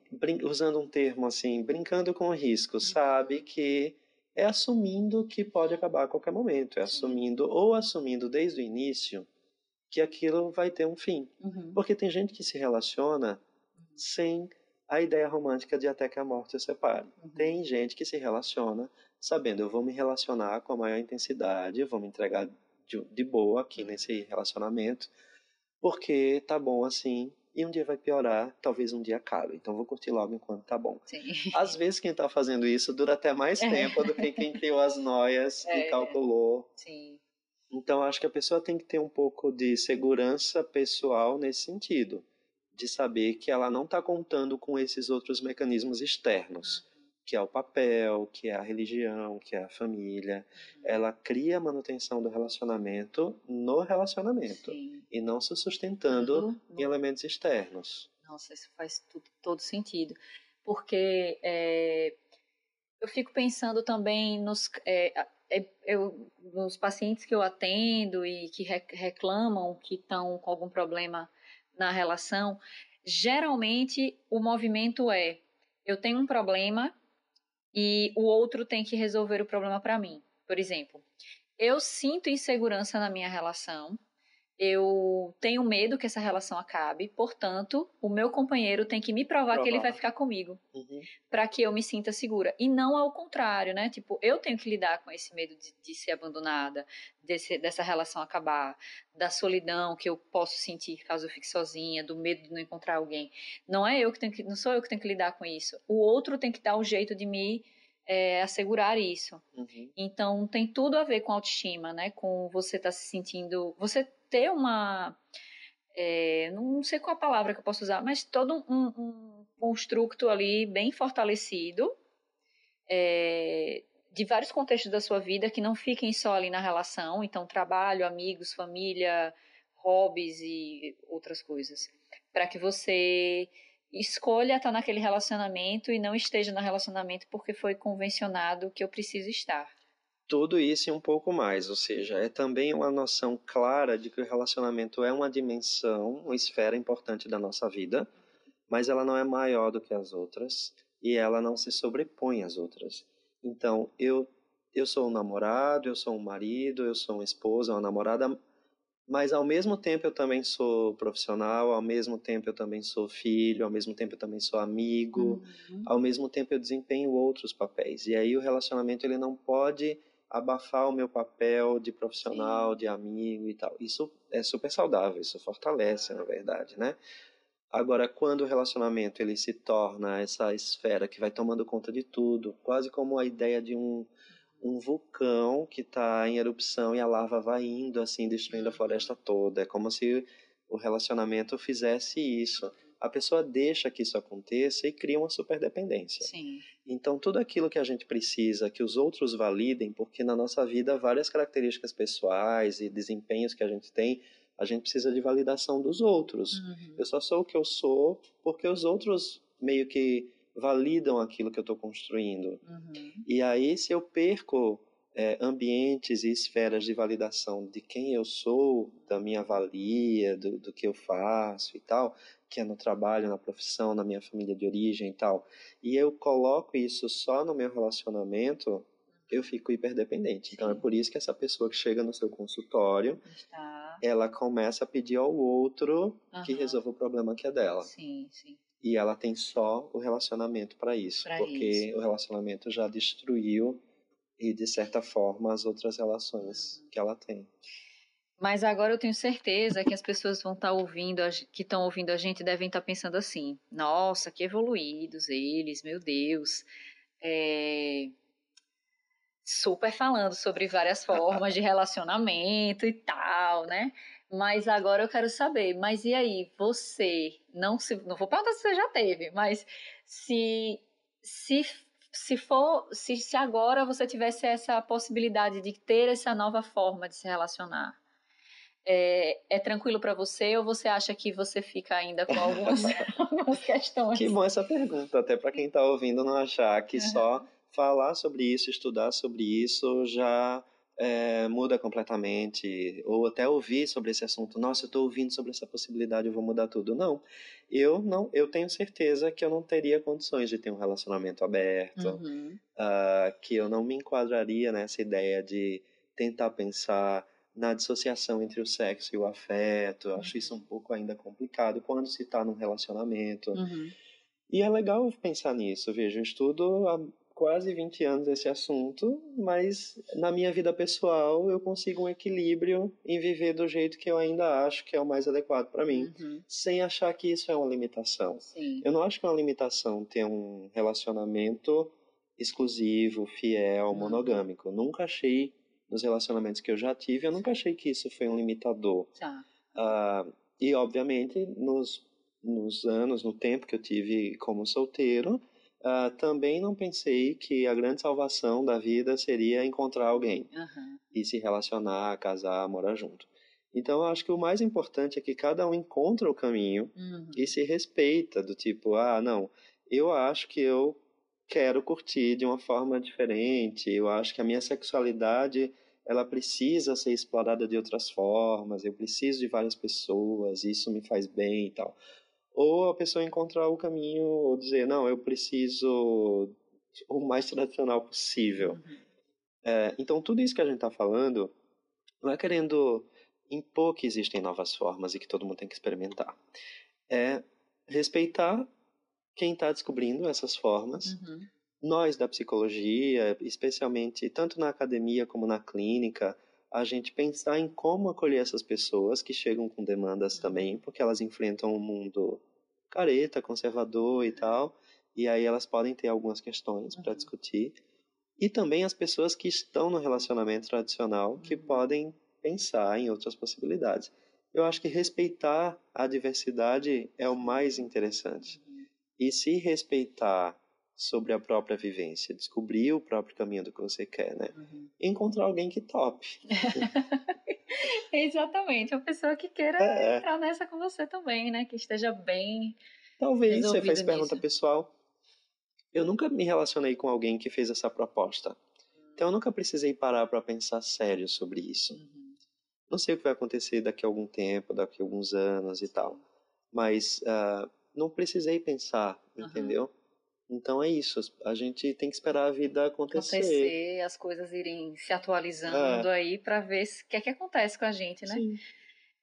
usando um termo assim, brincando com o risco, uhum. sabe que é assumindo que pode acabar a qualquer momento, é assumindo ou assumindo desde o início que aquilo vai ter um fim. Uhum. Porque tem gente que se relaciona uhum. sem a ideia romântica de até que a morte o separe. Uhum. Tem gente que se relaciona sabendo, eu vou me relacionar com a maior intensidade, eu vou me entregar de, de boa aqui nesse relacionamento, porque tá bom assim, e um dia vai piorar, talvez um dia acabe. Então vou curtir logo enquanto tá bom. Sim. Às vezes quem tá fazendo isso dura até mais é. tempo do que quem criou as noias é. e calculou. Sim. Então, acho que a pessoa tem que ter um pouco de segurança pessoal nesse sentido, de saber que ela não está contando com esses outros mecanismos externos. Que é o papel, que é a religião, que é a família. Uhum. Ela cria a manutenção do relacionamento no relacionamento Sim. e não se sustentando uhum. em elementos externos. Nossa, isso faz tudo, todo sentido, porque é, eu fico pensando também nos. É, é, eu, os pacientes que eu atendo e que reclamam que estão com algum problema na relação, geralmente o movimento é: eu tenho um problema e o outro tem que resolver o problema para mim. Por exemplo, eu sinto insegurança na minha relação eu tenho medo que essa relação acabe, portanto, o meu companheiro tem que me provar, provar. que ele vai ficar comigo, uhum. para que eu me sinta segura. E não ao contrário, né? Tipo, eu tenho que lidar com esse medo de, de ser abandonada, desse, dessa relação acabar, da solidão que eu posso sentir caso eu fique sozinha, do medo de não encontrar alguém. Não é eu que tenho que, não sou eu que tenho que lidar com isso. O outro tem que dar o um jeito de me é, assegurar isso. Uhum. Então tem tudo a ver com autoestima, né? Com você estar tá se sentindo, você ter uma. É, não sei qual a palavra que eu posso usar, mas todo um, um construto ali bem fortalecido é, de vários contextos da sua vida que não fiquem só ali na relação, então trabalho, amigos, família, hobbies e outras coisas, para que você escolha estar naquele relacionamento e não esteja no relacionamento porque foi convencionado que eu preciso estar tudo isso e um pouco mais, ou seja, é também uma noção clara de que o relacionamento é uma dimensão, uma esfera importante da nossa vida, mas ela não é maior do que as outras e ela não se sobrepõe às outras. Então, eu eu sou um namorado, eu sou um marido, eu sou uma esposa, uma namorada, mas ao mesmo tempo eu também sou profissional, ao mesmo tempo eu também sou filho, ao mesmo tempo eu também sou amigo, uhum. ao mesmo tempo eu desempenho outros papéis. E aí o relacionamento ele não pode abafar o meu papel de profissional, Sim. de amigo e tal. Isso é super saudável, isso fortalece, na verdade, né? Agora, quando o relacionamento ele se torna essa esfera que vai tomando conta de tudo, quase como a ideia de um, um vulcão que está em erupção e a lava vai indo assim, destruindo a floresta toda. É como se o relacionamento fizesse isso a pessoa deixa que isso aconteça e cria uma superdependência. Sim. Então, tudo aquilo que a gente precisa que os outros validem, porque na nossa vida várias características pessoais e desempenhos que a gente tem, a gente precisa de validação dos outros. Uhum. Eu só sou o que eu sou porque os outros meio que validam aquilo que eu estou construindo. Uhum. E aí, se eu perco é, ambientes e esferas de validação de quem eu sou, da minha valia, do, do que eu faço e tal, que é no trabalho, na profissão, na minha família de origem e tal, e eu coloco isso só no meu relacionamento, eu fico hiperdependente. Sim. Então é por isso que essa pessoa que chega no seu consultório, ela começa a pedir ao outro uhum. que resolva o problema que é dela. Sim, sim. E ela tem só o relacionamento para isso, pra porque isso. o relacionamento já destruiu e de certa forma as outras relações que ela tem. Mas agora eu tenho certeza que as pessoas vão estar tá ouvindo, que estão ouvindo a gente, devem estar tá pensando assim: nossa, que evoluídos eles, meu Deus. É... Super falando sobre várias formas de relacionamento e tal, né? Mas agora eu quero saber, mas e aí, você, não se, não vou perguntar se você já teve, mas se se se for, se, se agora você tivesse essa possibilidade de ter essa nova forma de se relacionar, é, é tranquilo para você ou você acha que você fica ainda com algumas, algumas questões? Que bom essa pergunta, até para quem está ouvindo não achar que uhum. só falar sobre isso, estudar sobre isso já é, muda completamente, ou até ouvir sobre esse assunto, nossa, eu estou ouvindo sobre essa possibilidade, eu vou mudar tudo. Não, eu não, eu tenho certeza que eu não teria condições de ter um relacionamento aberto, uhum. uh, que eu não me enquadraria nessa ideia de tentar pensar na dissociação entre o sexo e o afeto. Eu acho isso um pouco ainda complicado quando se está num relacionamento. Uhum. E é legal pensar nisso. Veja, eu estudo quase 20 anos esse assunto, mas na minha vida pessoal eu consigo um equilíbrio em viver do jeito que eu ainda acho que é o mais adequado para mim, uhum. sem achar que isso é uma limitação. Sim. Eu não acho que é uma limitação ter um relacionamento exclusivo, fiel, uhum. monogâmico. Nunca achei nos relacionamentos que eu já tive, eu nunca achei que isso foi um limitador. Tá. Uh, e, obviamente, nos, nos anos, no tempo que eu tive como solteiro, uh, também não pensei que a grande salvação da vida seria encontrar alguém uhum. e se relacionar, casar, morar junto. Então, eu acho que o mais importante é que cada um encontra o caminho uhum. e se respeita, do tipo, ah, não, eu acho que eu quero curtir de uma forma diferente. Eu acho que a minha sexualidade ela precisa ser explorada de outras formas. Eu preciso de várias pessoas. Isso me faz bem e tal. Ou a pessoa encontrar o caminho ou dizer não, eu preciso o mais tradicional possível. Uhum. É, então tudo isso que a gente está falando não é querendo impor que existem novas formas e que todo mundo tem que experimentar. É respeitar quem está descobrindo essas formas. Uhum. Nós da psicologia, especialmente tanto na academia como na clínica, a gente pensar em como acolher essas pessoas que chegam com demandas uhum. também, porque elas enfrentam um mundo careta, conservador e tal, e aí elas podem ter algumas questões uhum. para discutir. E também as pessoas que estão no relacionamento tradicional, que uhum. podem pensar em outras possibilidades. Eu acho que respeitar a diversidade é o mais interessante e se respeitar sobre a própria vivência, descobrir o próprio caminho do que você quer, né? Uhum. Encontrar alguém que tope. Exatamente, uma pessoa que queira é. entrar nessa com você também, né? Que esteja bem. Talvez você fez pergunta pessoal. Eu nunca me relacionei com alguém que fez essa proposta. Então eu nunca precisei parar para pensar sério sobre isso. Uhum. Não sei o que vai acontecer daqui a algum tempo, daqui a alguns anos e tal. Mas uh, não precisei pensar, uhum. Então é isso, a gente tem que esperar a vida acontecer. Acontecer, as coisas irem se atualizando é. aí para ver o que é que acontece com a gente, né? Sim.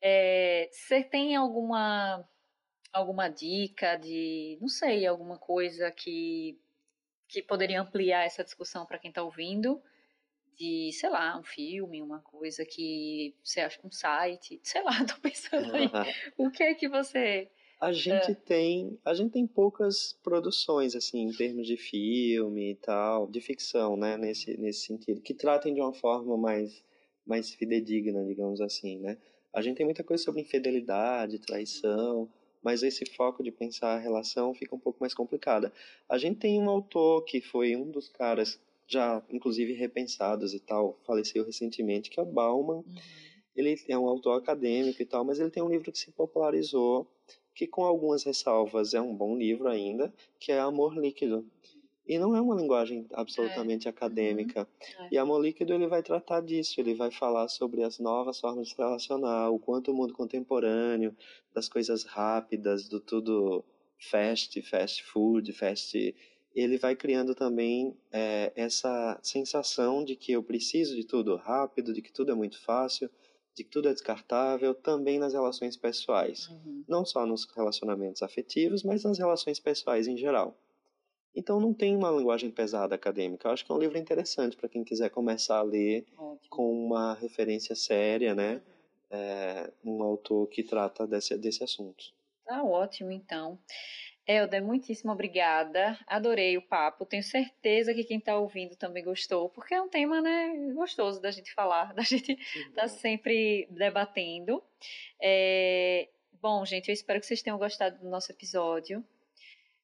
É, você tem alguma alguma dica de, não sei, alguma coisa que que poderia ampliar essa discussão para quem está ouvindo? De, sei lá, um filme, uma coisa que você acha, um site, sei lá, tô pensando aí. o que é que você a gente é. tem a gente tem poucas produções assim em termos de filme e tal de ficção né nesse nesse sentido que tratem de uma forma mais mais fidedigna digamos assim né a gente tem muita coisa sobre infidelidade traição mas esse foco de pensar a relação fica um pouco mais complicada a gente tem um autor que foi um dos caras já inclusive repensados e tal faleceu recentemente que é o Bauman uhum. ele é um autor acadêmico e tal mas ele tem um livro que se popularizou que com algumas ressalvas é um bom livro ainda, que é Amor Líquido. E não é uma linguagem absolutamente é. acadêmica. Uhum. E Amor Líquido ele vai tratar disso, ele vai falar sobre as novas formas de se relacionar, o quanto o mundo contemporâneo, das coisas rápidas, do tudo fast, fast food, fast... Ele vai criando também é, essa sensação de que eu preciso de tudo rápido, de que tudo é muito fácil, de que tudo é descartável também nas relações pessoais. Uhum. Não só nos relacionamentos afetivos, mas nas relações pessoais em geral. Então não tem uma linguagem pesada acadêmica. Eu acho que é um livro interessante para quem quiser começar a ler Ótimo. com uma referência séria, né? É, um autor que trata desse, desse assunto. Tá ótimo, então. Elder, muitíssimo obrigada. Adorei o papo. Tenho certeza que quem está ouvindo também gostou, porque é um tema né, gostoso da gente falar, da gente estar tá sempre debatendo. É... Bom, gente, eu espero que vocês tenham gostado do nosso episódio.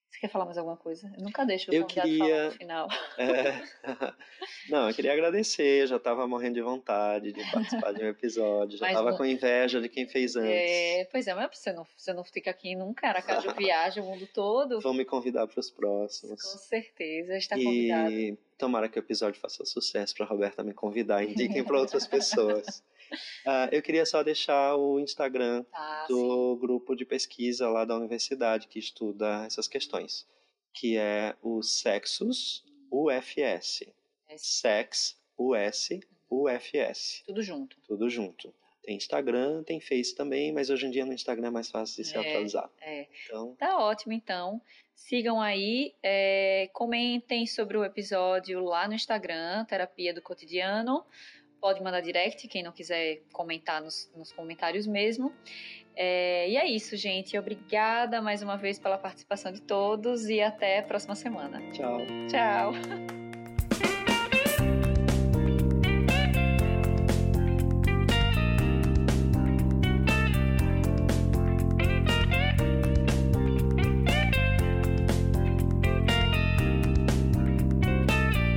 Você quer falar mais alguma coisa? Eu nunca deixo o eu convidado queria... falar no final. É... Não, eu queria agradecer, já estava morrendo de vontade de participar de um episódio, já estava com inveja de quem fez antes. É, pois é, mas você não, você não fica aqui nunca, Aracaju viaja o mundo todo. Vão me convidar para os próximos. Com certeza, está convidado. E tomara que o episódio faça sucesso para Roberta me convidar, indiquem para outras pessoas. Uh, eu queria só deixar o Instagram ah, do sim. grupo de pesquisa lá da universidade que estuda essas questões, que é o Sexus UFS. Sex US UFS. Tudo junto. Tudo junto. Tem Instagram, tem Face também, mas hoje em dia no Instagram é mais fácil de se é, atualizar. É. Então... Tá ótimo, então. Sigam aí, é, comentem sobre o episódio lá no Instagram, Terapia do Cotidiano pode mandar direct, quem não quiser comentar nos, nos comentários mesmo. É, e é isso, gente. Obrigada mais uma vez pela participação de todos e até a próxima semana. Tchau. Tchau.